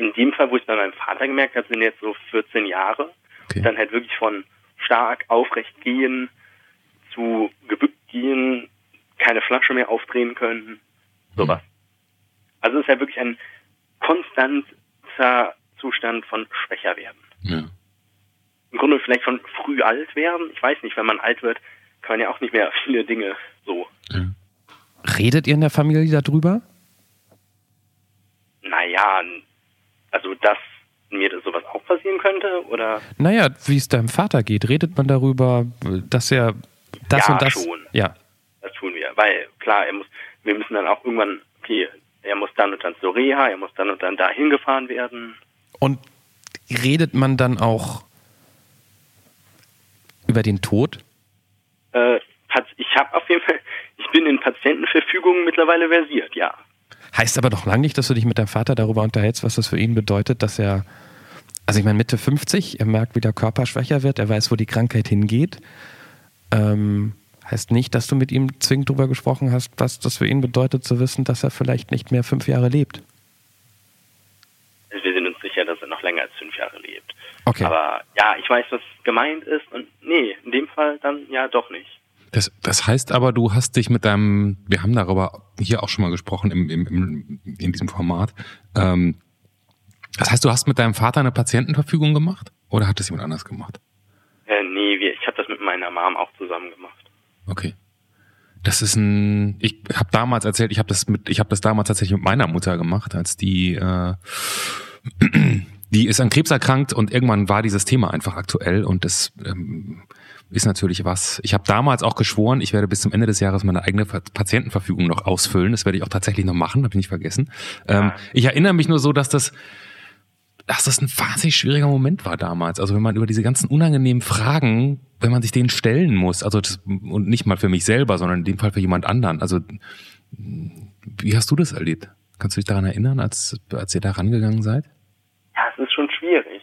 In dem Fall, wo ich bei meinem Vater gemerkt habe, sind jetzt so 14 Jahre. Okay. Dann halt wirklich von stark aufrecht gehen zu gebückt gehen, keine Flasche mehr aufdrehen können, sowas. Also es ist ja wirklich ein konstanter Zustand von schwächer werden. Ja. Im Grunde vielleicht von früh alt werden. Ich weiß nicht, wenn man alt wird, kann man ja auch nicht mehr viele Dinge so. Redet ihr in der Familie darüber? Naja, also dass mir das sowas auch passieren könnte oder Naja, wie es deinem Vater geht, redet man darüber, dass er das Ja, und das. schon. Ja. Das tun wir. Weil, klar, er muss, wir müssen dann auch irgendwann, okay, er muss dann und dann zur Reha, er muss dann und dann dahin gefahren werden. Und redet man dann auch über den Tod? Äh, ich habe auf jeden Fall, ich bin in Patientenverfügungen mittlerweile versiert, ja. Heißt aber doch lang nicht, dass du dich mit deinem Vater darüber unterhältst, was das für ihn bedeutet, dass er, also ich meine Mitte 50, er merkt, wie der Körper schwächer wird, er weiß, wo die Krankheit hingeht. Ähm, heißt nicht, dass du mit ihm zwingend darüber gesprochen hast, was das für ihn bedeutet, zu wissen, dass er vielleicht nicht mehr fünf Jahre lebt. Also wir sind uns sicher, dass er noch länger als fünf Jahre lebt. Okay. Aber ja, ich weiß, was gemeint ist und nee, in dem Fall dann ja doch nicht. Das, das heißt aber, du hast dich mit deinem, wir haben darüber hier auch schon mal gesprochen im, im, im, in diesem Format. Ähm, das heißt, du hast mit deinem Vater eine Patientenverfügung gemacht oder hat das jemand anders gemacht? Äh, nee, ich habe das mit meiner Mom auch zusammen gemacht. Okay. Das ist ein. Ich habe damals erzählt, ich habe das mit, ich habe das damals tatsächlich mit meiner Mutter gemacht, als die, äh, die ist an Krebs erkrankt und irgendwann war dieses Thema einfach aktuell und das ähm, ist natürlich was. Ich habe damals auch geschworen, ich werde bis zum Ende des Jahres meine eigene Pa- Patientenverfügung noch ausfüllen. Das werde ich auch tatsächlich noch machen, habe ich nicht vergessen. Ähm, ich erinnere mich nur so, dass das dass das ein wahnsinnig schwieriger Moment war damals. Also wenn man über diese ganzen unangenehmen Fragen, wenn man sich denen stellen muss, also das, und nicht mal für mich selber, sondern in dem Fall für jemand anderen. Also wie hast du das erlebt? Kannst du dich daran erinnern, als, als ihr da rangegangen seid? Ja, es ist schon schwierig.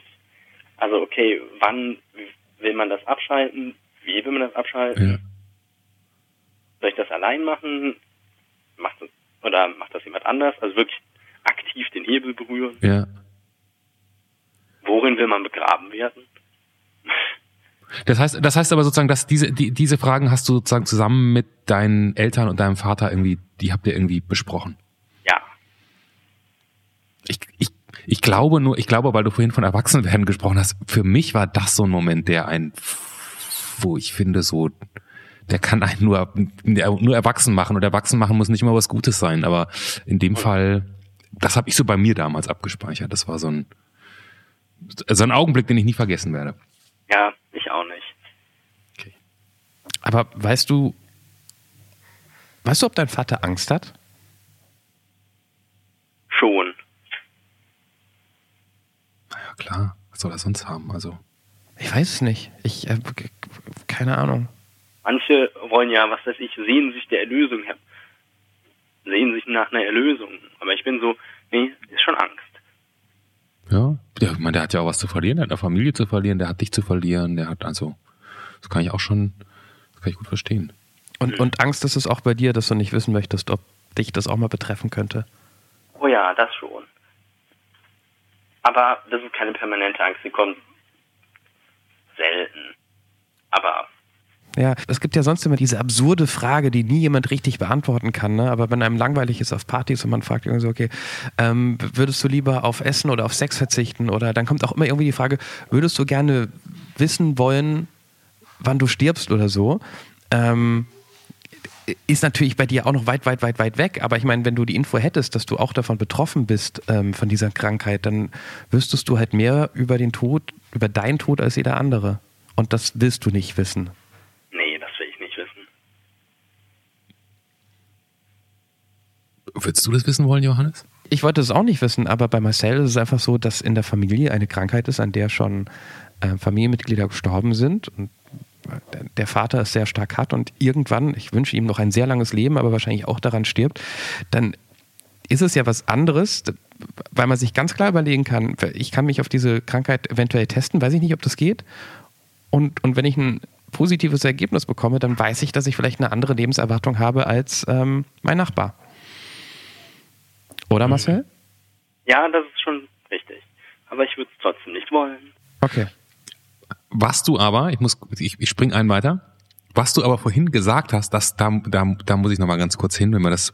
Also okay, wann will man das abschalten? Wie will man das abschalten? Ja. Soll ich das allein machen? Macht das, oder macht das jemand anders? Also wirklich aktiv den Hebel berühren. Ja. Worin will man begraben werden? Das heißt, das heißt aber sozusagen, dass diese, die, diese Fragen hast du sozusagen zusammen mit deinen Eltern und deinem Vater irgendwie, die habt ihr irgendwie besprochen. Ja. ich, ich, ich glaube nur, ich glaube, weil du vorhin von Erwachsenwerden gesprochen hast, für mich war das so ein Moment, der ein, wo ich finde, so, der kann einen nur, nur erwachsen machen und erwachsen machen muss nicht immer was Gutes sein, aber in dem Fall das habe ich so bei mir damals abgespeichert. Das war so ein, so ein Augenblick, den ich nie vergessen werde. Ja, ich auch nicht. Okay. Aber weißt du, weißt du, ob dein Vater Angst hat? Schon. Klar. Was soll er sonst haben? Also. Ich weiß es nicht. Ich, äh, keine Ahnung. Manche wollen ja, was weiß ich, sehen sich der Erlösung, sehen sich nach einer Erlösung. Aber ich bin so, nee, ist schon Angst. Ja, ja ich meine, der hat ja auch was zu verlieren, der hat eine Familie zu verlieren, der hat dich zu verlieren, der hat also, das kann ich auch schon, das kann ich gut verstehen. Und, und Angst ist es auch bei dir, dass du nicht wissen möchtest, ob dich das auch mal betreffen könnte? Oh ja, das schon. Aber das ist keine permanente Angst, sie kommt selten. Aber ja, es gibt ja sonst immer diese absurde Frage, die nie jemand richtig beantworten kann. Ne? Aber wenn einem langweilig ist auf Partys und man fragt irgendwie so, okay, ähm, würdest du lieber auf Essen oder auf Sex verzichten? Oder dann kommt auch immer irgendwie die Frage, würdest du gerne wissen wollen, wann du stirbst oder so? Ähm, ist natürlich bei dir auch noch weit, weit, weit, weit weg. Aber ich meine, wenn du die Info hättest, dass du auch davon betroffen bist, ähm, von dieser Krankheit, dann wüsstest du halt mehr über den Tod, über deinen Tod als jeder andere. Und das willst du nicht wissen. Würdest du das wissen wollen, Johannes? Ich wollte es auch nicht wissen, aber bei Marcel ist es einfach so, dass in der Familie eine Krankheit ist, an der schon äh, Familienmitglieder gestorben sind. Und der Vater es sehr stark hat und irgendwann, ich wünsche ihm noch ein sehr langes Leben, aber wahrscheinlich auch daran stirbt, dann ist es ja was anderes, weil man sich ganz klar überlegen kann, ich kann mich auf diese Krankheit eventuell testen, weiß ich nicht, ob das geht. Und, und wenn ich ein positives Ergebnis bekomme, dann weiß ich, dass ich vielleicht eine andere Lebenserwartung habe als ähm, mein Nachbar. Oder Marcel? Ja, das ist schon richtig. Aber ich würde es trotzdem nicht wollen. Okay. Was du aber, ich muss, ich, ich spring einen weiter. Was du aber vorhin gesagt hast, dass da, da, da muss ich noch mal ganz kurz hin, wenn wir das,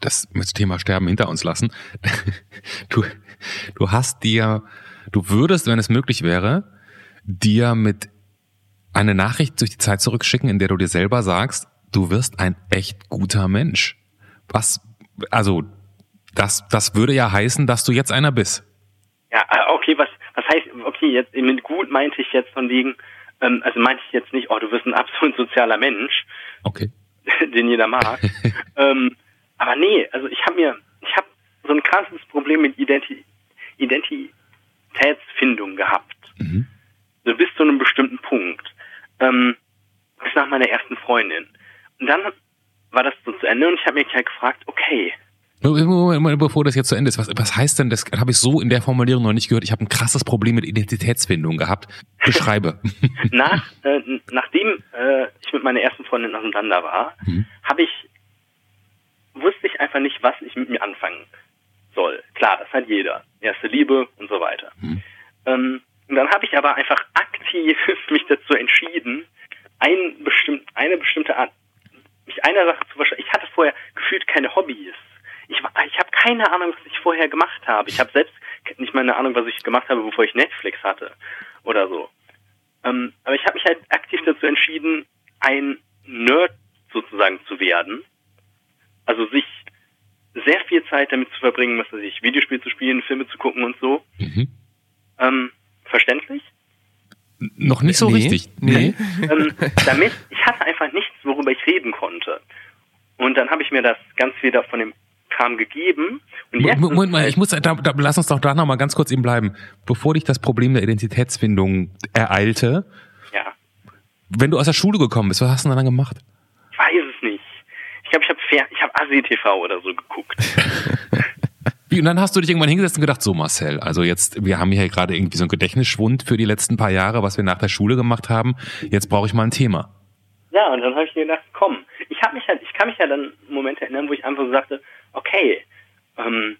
das mit Thema Sterben hinter uns lassen. Du, du hast dir, du würdest, wenn es möglich wäre, dir mit eine Nachricht durch die Zeit zurückschicken, in der du dir selber sagst, du wirst ein echt guter Mensch. Was, also das, das würde ja heißen, dass du jetzt einer bist. Ja, äh, okay, was heißt, okay, jetzt mit gut meinte ich jetzt von wegen, ähm, also meinte ich jetzt nicht, oh, du wirst ein absolut sozialer Mensch. Okay. den jeder mag. ähm, aber nee, also ich habe mir, ich habe so ein krasses Problem mit Identi Identitätsfindung gehabt. Mhm. So bis zu einem bestimmten Punkt. Ähm, bis nach meiner ersten Freundin. Und dann war das so zu Ende und ich habe mich halt gefragt, okay, Bevor das jetzt zu Ende ist, was, was heißt denn, das habe ich so in der Formulierung noch nicht gehört, ich habe ein krasses Problem mit Identitätsfindung gehabt. Beschreibe. Nach, äh, nachdem äh, ich mit meiner ersten Freundin auseinander war, mhm. habe ich, wusste ich einfach nicht, was ich mit mir anfangen soll. Klar, das hat jeder. Erste Liebe und so weiter. Mhm. Ähm, und dann habe ich aber einfach aktiv mich dazu entschieden, ein bestimmt, eine bestimmte Art, mich einer Sache zu verschreiben. Ich hatte vorher gefühlt keine Hobbys ich, ich habe keine Ahnung, was ich vorher gemacht habe. Ich habe selbst nicht mal eine Ahnung, was ich gemacht habe, bevor ich Netflix hatte oder so. Ähm, aber ich habe mich halt aktiv dazu entschieden, ein Nerd sozusagen zu werden. Also sich sehr viel Zeit damit zu verbringen, was weiß ich, Videospiele zu spielen, Filme zu gucken und so. Mhm. Ähm, verständlich? Noch nicht so nee. richtig. Nee. ähm, damit, ich hatte einfach nichts, worüber ich reden konnte. Und dann habe ich mir das ganz wieder von dem Kram gegeben. Moment mal, ich muss, da, da, lass uns doch da noch mal ganz kurz eben bleiben. Bevor dich das Problem der Identitätsfindung ereilte, ja. wenn du aus der Schule gekommen bist, was hast du denn dann gemacht? Ich weiß es nicht. Ich glaube, ich habe ich hab ASI-TV oder so geguckt. Wie, und dann hast du dich irgendwann hingesetzt und gedacht, so Marcel, also jetzt, wir haben hier gerade irgendwie so einen Gedächtnisschwund für die letzten paar Jahre, was wir nach der Schule gemacht haben. Jetzt brauche ich mal ein Thema. Ja, und dann habe ich mir gedacht, komm, ich habe mich halt, ich kann mich ja dann Momente erinnern, wo ich einfach so sagte, okay, ähm,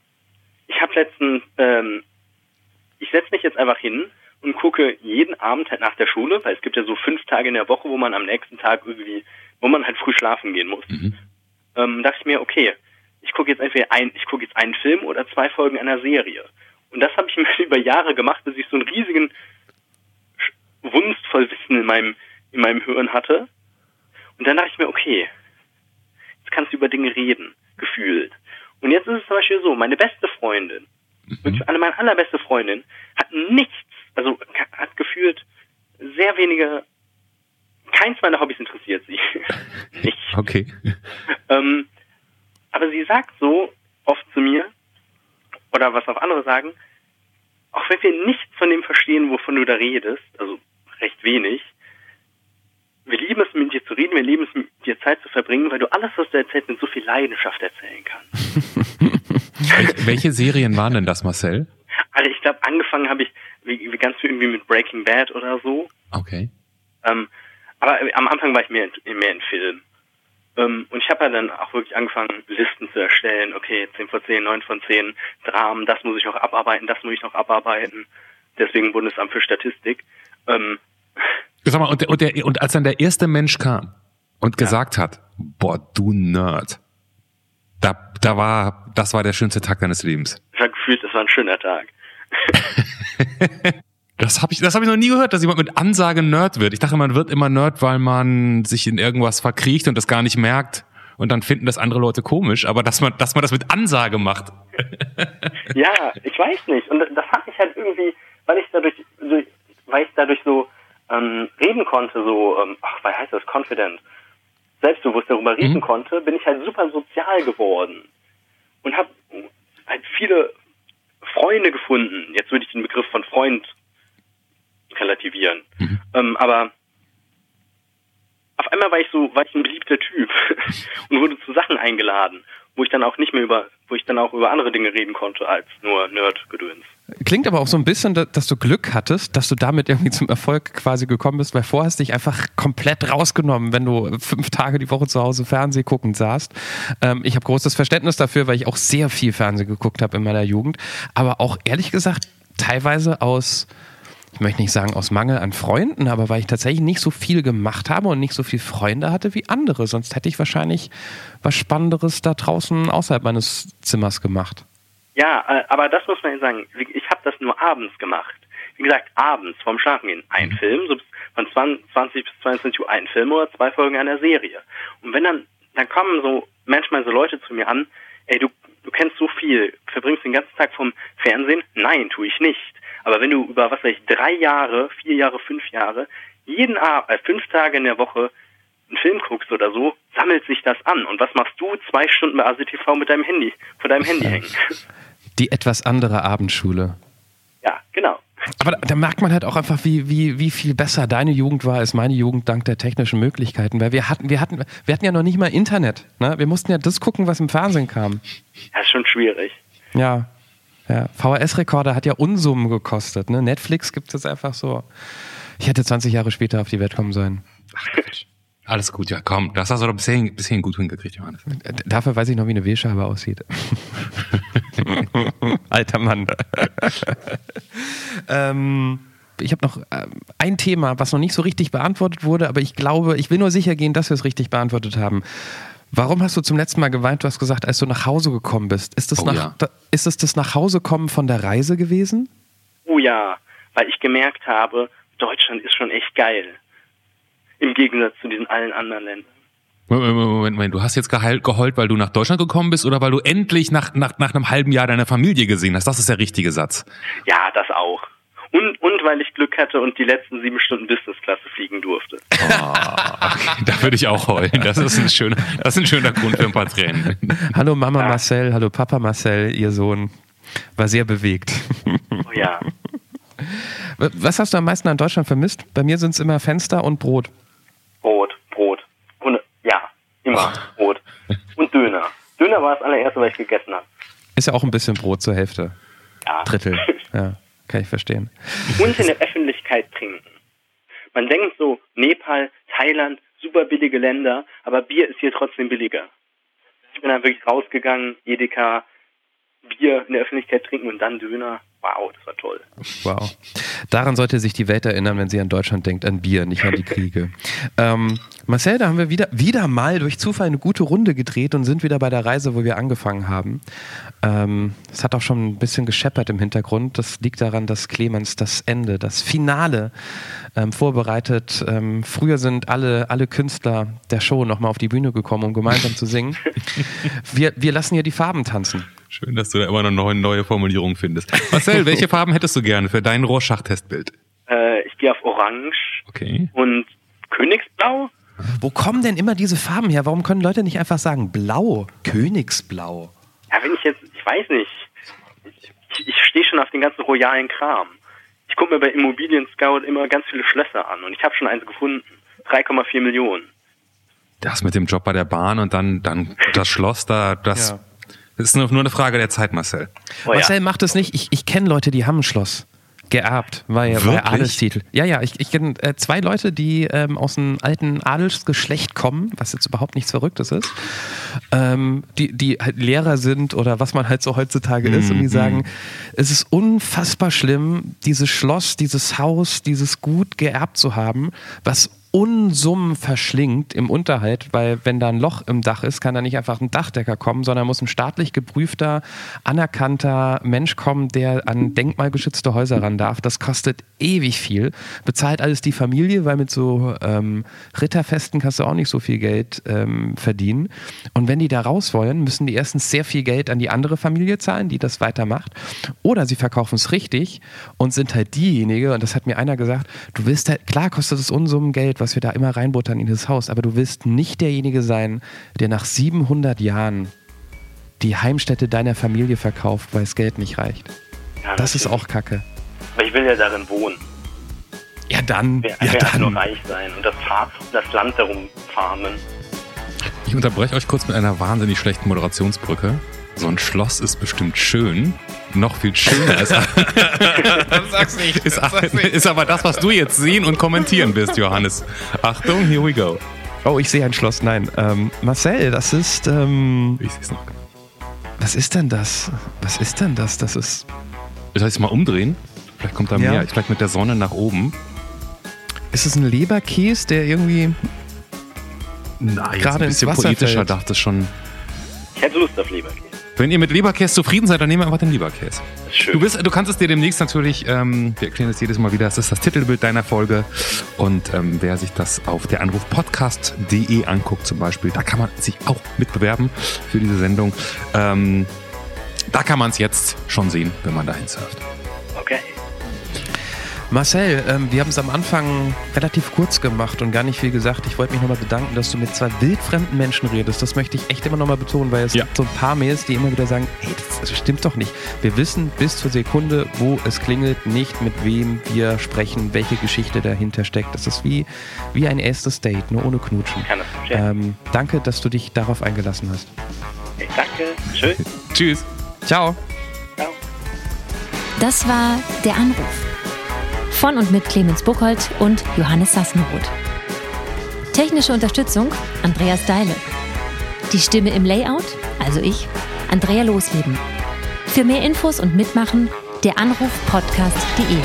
ich habe letztens, ähm, ich setze mich jetzt einfach hin und gucke jeden Abend halt nach der Schule, weil es gibt ja so fünf Tage in der Woche, wo man am nächsten Tag irgendwie, wo man halt früh schlafen gehen muss. Mhm. Ähm, dachte ich mir, okay, ich gucke jetzt entweder ein, ich gucke jetzt einen Film oder zwei Folgen einer Serie. Und das habe ich mir über Jahre gemacht, bis ich so einen riesigen Wunst voll Wissen in meinem, in meinem Hirn hatte. Und dann dachte ich mir, okay, jetzt kannst du über Dinge reden, gefühlt. Und jetzt ist es zum Beispiel so, meine beste Freundin, eine meine allerbeste Freundin, hat nichts, also hat gefühlt sehr wenige, keins meiner Hobbys interessiert sie. Nicht. Okay. Ähm, aber sie sagt so oft zu mir, oder was auch andere sagen, auch wenn wir nichts von dem verstehen, wovon du da redest, also recht wenig, wir lieben es, mit dir zu reden, wir lieben es, mit dir Zeit zu verbringen, weil du alles, was du erzählst, mit so viel Leidenschaft erzählen kannst. Wel welche Serien waren denn das, Marcel? Also ich glaube, angefangen habe ich wie, wie ganz viel irgendwie mit Breaking Bad oder so. Okay. Ähm, aber am Anfang war ich mehr in, mehr in Film. Ähm, und ich habe ja dann auch wirklich angefangen, Listen zu erstellen. Okay, 10 von 10, 9 von 10, Dramen, das muss ich noch abarbeiten, das muss ich noch abarbeiten. Deswegen Bundesamt für Statistik. Ähm, Sag mal, und, der, und, der, und als dann der erste Mensch kam und gesagt hat, boah, du Nerd, da, da war, das war der schönste Tag deines Lebens. ich habe gefühlt, es war ein schöner Tag. Das habe ich, das hab ich noch nie gehört, dass jemand mit Ansage Nerd wird. Ich dachte, man wird immer Nerd, weil man sich in irgendwas verkriecht und das gar nicht merkt. Und dann finden das andere Leute komisch, aber dass man, dass man das mit Ansage macht. Ja, ich weiß nicht. Und das fand ich halt irgendwie, weil ich dadurch, weil ich dadurch so ähm, reden konnte, so, ähm, ach, was heißt das, confident, selbstbewusst darüber reden Mhm. konnte, bin ich halt super sozial geworden und habe halt viele Freunde gefunden. Jetzt würde ich den Begriff von Freund relativieren. Ähm, aber auf einmal war ich so, war ich ein beliebter Typ und wurde zu Sachen eingeladen, wo ich dann auch nicht mehr über, wo ich dann auch über andere Dinge reden konnte als nur Nerd-Gedöns. Klingt aber auch so ein bisschen, da- dass du Glück hattest, dass du damit irgendwie zum Erfolg quasi gekommen bist, weil vorher hast du dich einfach komplett rausgenommen, wenn du fünf Tage die Woche zu Hause Fernseh guckend saßt. Ähm, ich habe großes Verständnis dafür, weil ich auch sehr viel Fernsehen geguckt habe in meiner Jugend, aber auch ehrlich gesagt teilweise aus ich möchte nicht sagen aus Mangel an Freunden, aber weil ich tatsächlich nicht so viel gemacht habe und nicht so viele Freunde hatte wie andere. Sonst hätte ich wahrscheinlich was Spannenderes da draußen außerhalb meines Zimmers gemacht. Ja, äh, aber das muss man sagen. Ich habe das nur abends gemacht. Wie gesagt, abends vorm Schlafengehen ein Film, so von 20, 20 bis 22 Uhr ein Film oder zwei Folgen einer Serie. Und wenn dann, dann kommen so manchmal so Leute zu mir an, ey, du, du kennst so viel, verbringst den ganzen Tag vom Fernsehen? Nein, tue ich nicht. Aber wenn du über, was weiß ich, drei Jahre, vier Jahre, fünf Jahre, jeden Abend, äh, fünf Tage in der Woche einen Film guckst oder so, sammelt sich das an. Und was machst du? Zwei Stunden bei ACTV mit deinem Handy, vor deinem Handy hängen. Die etwas andere Abendschule. Ja, genau. Aber da, da merkt man halt auch einfach, wie, wie, wie viel besser deine Jugend war als meine Jugend dank der technischen Möglichkeiten. Weil wir hatten, wir hatten, wir hatten ja noch nicht mal Internet. Ne? Wir mussten ja das gucken, was im Fernsehen kam. Ja, ist schon schwierig. Ja. Ja. VHS-Rekorder hat ja Unsummen gekostet. Ne? Netflix gibt es jetzt einfach so. Ich hätte 20 Jahre später auf die Welt kommen sollen. Alles gut, ja, komm. Das hast du doch bisher, bisher gut hingekriegt, Johannes. Dafür weiß ich noch, wie eine Wählscheibe aussieht. Alter Mann. ähm, ich habe noch ähm, ein Thema, was noch nicht so richtig beantwortet wurde, aber ich glaube, ich will nur sicher gehen, dass wir es richtig beantwortet haben. Warum hast du zum letzten Mal geweint? Du hast gesagt, als du nach Hause gekommen bist. Ist das, Oh nach, ja. da, ist das das Nachhausekommen von der Reise gewesen? Oh ja, weil ich gemerkt habe, Deutschland ist schon echt geil. Im Gegensatz zu diesen allen anderen Ländern. Moment, Moment, Moment, Moment. Du hast jetzt geheult, geheult, weil du nach Deutschland gekommen bist oder weil du endlich nach, nach, nach einem halben Jahr deine Familie gesehen hast? Das ist der richtige Satz. Ja, das auch. Und, und weil ich Glück hatte und die letzten sieben Stunden Business-Klasse fliegen durfte. Okay, da würde ich auch heulen. Das ist ein schöner, das ist ein schöner Grund für ein paar Tränen. Hallo Mama Marcel, hallo Papa Marcel, ihr Sohn. War sehr bewegt. Oh ja. Was hast du am meisten an Deutschland vermisst? Bei mir sind es immer Fenster und Brot. Brot, Brot. Und, ja, immer Brot. Und Döner. Döner war das allererste, was ich gegessen habe. Ist ja auch ein bisschen Brot zur Hälfte. Ja. Drittel. Ja, kann ich verstehen. Und in der Öffentlichkeit trinken. Man denkt so, Nepal, Thailand, super billige Länder, aber Bier ist hier trotzdem billiger. Ich bin dann wirklich rausgegangen, Edeka, Bier in der Öffentlichkeit trinken und dann Döner. Wow, das war toll. Wow. Daran sollte sich die Welt erinnern, wenn sie an Deutschland denkt, an Bier, nicht an die Kriege. ähm, Marcel, da haben wir wieder, wieder mal durch Zufall eine gute Runde gedreht und sind wieder bei der Reise, wo wir angefangen haben. Ähm, es hat auch schon ein bisschen gescheppert im Hintergrund. Das liegt daran, dass Clemens das Ende, das Finale ähm, vorbereitet. Ähm, früher sind alle, alle Künstler der Show nochmal auf die Bühne gekommen, um gemeinsam zu singen. Wir, wir lassen hier die Farben tanzen. Schön, dass du da immer noch eine neue Formulierung findest. Marcel, welche Farben hättest du gerne für dein Rorschach-Testbild? Äh, ich gehe auf Orange Okay. und Königsblau. Wo kommen denn immer diese Farben her? Warum können Leute nicht einfach sagen Blau, Königsblau? Ja, wenn ich jetzt, ich weiß nicht. Ich, ich stehe schon auf den ganzen royalen Kram. Ich gucke mir bei Immobilien Scout immer ganz viele Schlösser an und ich habe schon eins gefunden. 3,4 Millionen. Das mit dem Job bei der Bahn und dann, dann das Schloss da, das Ja. Ist nur nur eine Frage der Zeit, Marcel. Oh, ja. Marcel macht es nicht. Ich, ich kenne Leute, die haben ein Schloss. Geerbt, war ja war ja? Adelstitel. Ja, ja, ich, ich kenne äh, zwei Leute, die ähm, aus einem alten Adelsgeschlecht kommen, was jetzt überhaupt nichts Verrücktes ist, ähm, die, die halt Lehrer sind oder was man halt so heutzutage ist und die sagen, es ist unfassbar schlimm, dieses Schloss, dieses Haus, dieses Gut geerbt zu haben, was Unsummen verschlingt im Unterhalt, weil wenn da ein Loch im Dach ist, kann da nicht einfach ein Dachdecker kommen, sondern muss ein staatlich geprüfter, anerkannter Mensch kommen, der an denkmalgeschützte Häuser ran darf. Das kostet ewig viel. Bezahlt alles die Familie, weil mit so ähm, Ritterfesten kannst du auch nicht so viel Geld ähm, verdienen. Und wenn die da raus wollen, müssen die erstens sehr viel Geld an die andere Familie zahlen, die das weitermacht. Oder sie verkaufen es richtig und sind halt diejenige, und das hat mir einer gesagt, du willst halt, klar kostet es Unsummen Geld, was wir da immer reinbuttern in dieses Haus, aber du willst nicht derjenige sein, der nach 700 Jahren die Heimstätte deiner Familie verkauft, weil das Geld nicht reicht. Ja, Das ist auch Kacke. Aber ich will ja darin wohnen. Ja, dann. Wer, Ja, halt nur dann. reich sein und das, Fahr das Land darum farmen. Ich unterbreche euch kurz mit einer wahnsinnig schlechten Moderationsbrücke. So ein Schloss ist bestimmt schön. Noch viel schöner ist, Sag's nicht. ist, ist aber das, was du jetzt sehen und kommentieren wirst, Johannes. Achtung, here we go. Oh, ich sehe ein Schloss. Nein. Ähm, Marcel, das ist. Ähm, Ich seh's noch. was ist denn das? Was ist denn das? Das ist. Soll ich es mal umdrehen? Vielleicht kommt da Ja. mehr. Vielleicht mit der Sonne nach oben. Ist es ein Leberkäse, der irgendwie. Nein, Gerade ein ins bisschen Wasser poetischer fällt. das schon. Ich hätte Lust auf Leberkäse. Wenn ihr mit Leberkäse zufrieden seid, dann nehmen wir einfach den Leberkäse. Schön. Du, bist, du kannst es dir demnächst natürlich, ähm, wir erklären es jedes Mal wieder, das ist das Titelbild deiner Folge. Und ähm, wer sich das auf der Anrufpodcast.de anguckt zum Beispiel, da kann man sich auch mitbewerben für diese Sendung. Ähm, da kann man es jetzt schon sehen, wenn man dahin surft. okay. Marcel, ähm, wir haben es am Anfang relativ kurz gemacht und gar nicht viel gesagt. Ich wollte mich nochmal bedanken, dass du mit zwei wildfremden Menschen redest. Das möchte ich echt immer nochmal betonen, weil es Ja. gibt so ein paar Mails, die immer wieder sagen, hey, das, das stimmt doch nicht. Wir wissen bis zur Sekunde, wo es klingelt, nicht mit wem wir sprechen, welche Geschichte dahinter steckt. Das ist wie, wie ein erstes Date, nur ohne Knutschen. Kann das verstehen. Ähm, danke, dass du dich darauf eingelassen hast. Hey, danke. Tschüss. Tschüss. Ciao. Ciao. Das war Der Anruf. Von und mit Clemens Buchholz und Johannes Sassenroth. Technische Unterstützung Andreas Deile. Die Stimme im Layout, also ich, Andrea Losleben. Für mehr Infos und Mitmachen der Anrufpodcast.de.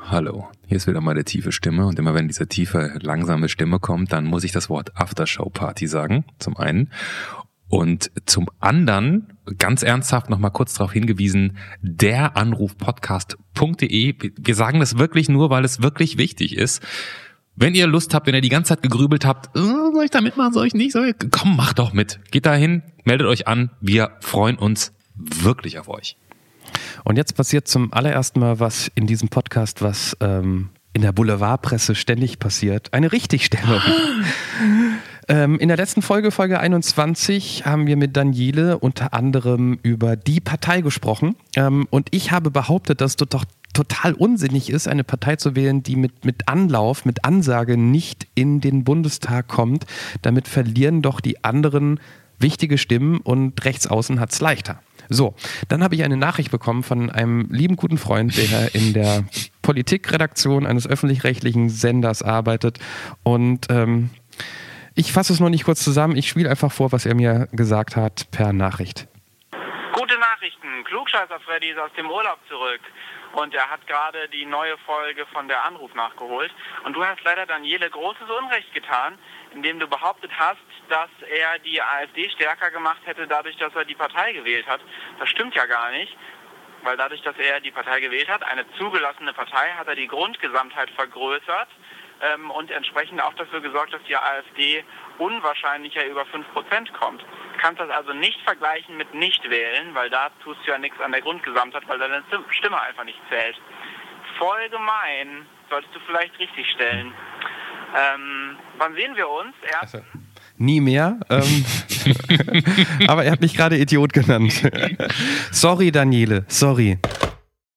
Hallo, hier ist wieder meine tiefe Stimme und immer wenn diese tiefe, langsame Stimme kommt, dann muss ich das Wort Aftershow Party sagen, zum einen. Und zum anderen, ganz ernsthaft nochmal kurz darauf hingewiesen, der Anrufpodcast.de. Wir sagen das wirklich nur, weil es wirklich wichtig ist. Wenn ihr Lust habt, wenn ihr die ganze Zeit gegrübelt habt, äh, soll ich da mitmachen, soll ich nicht, soll ich? Komm, macht doch mit. Geht dahin, meldet euch an. Wir freuen uns wirklich auf euch. Und jetzt passiert zum allerersten Mal was in diesem Podcast, was ähm, in der Boulevardpresse ständig passiert. Eine Richtigstellung. ähm, in der letzten Folge, Folge 21, haben wir mit Daniele unter anderem über die Partei gesprochen. Ähm, und ich habe behauptet, dass du doch total unsinnig ist, eine Partei zu wählen, die mit, mit Anlauf, mit Ansage nicht in den Bundestag kommt. Damit verlieren doch die anderen wichtige Stimmen und Rechtsaußen hat es leichter. So, dann habe ich eine Nachricht bekommen von einem lieben guten Freund, der in der Politikredaktion eines öffentlich-rechtlichen Senders arbeitet. Und ähm, ich fasse es nur nicht kurz zusammen. Ich spiele einfach vor, was er mir gesagt hat per Nachricht. Gute Nachrichten, Klugscheißer Freddy ist aus dem Urlaub zurück und er hat gerade die neue Folge von der Anruf nachgeholt. Und du hast leider Daniele großes Unrecht getan, indem du behauptet hast, dass er die AfD stärker gemacht hätte, dadurch, dass er die Partei gewählt hat. Das stimmt ja gar nicht, weil dadurch, dass er die Partei gewählt hat, eine zugelassene Partei, hat er die Grundgesamtheit vergrößert ähm, und entsprechend auch dafür gesorgt, dass die AfD unwahrscheinlicher über 5% kommt. Du kannst das also nicht vergleichen mit Nichtwählen, weil da tust du ja nichts an der Grundgesamtheit, weil deine Stimme einfach nicht zählt. Voll gemein, solltest du vielleicht richtig stellen. Ähm, wann sehen wir uns? Erst also, nie mehr. Ähm, aber er hat mich gerade Idiot genannt. sorry, Daniele, sorry.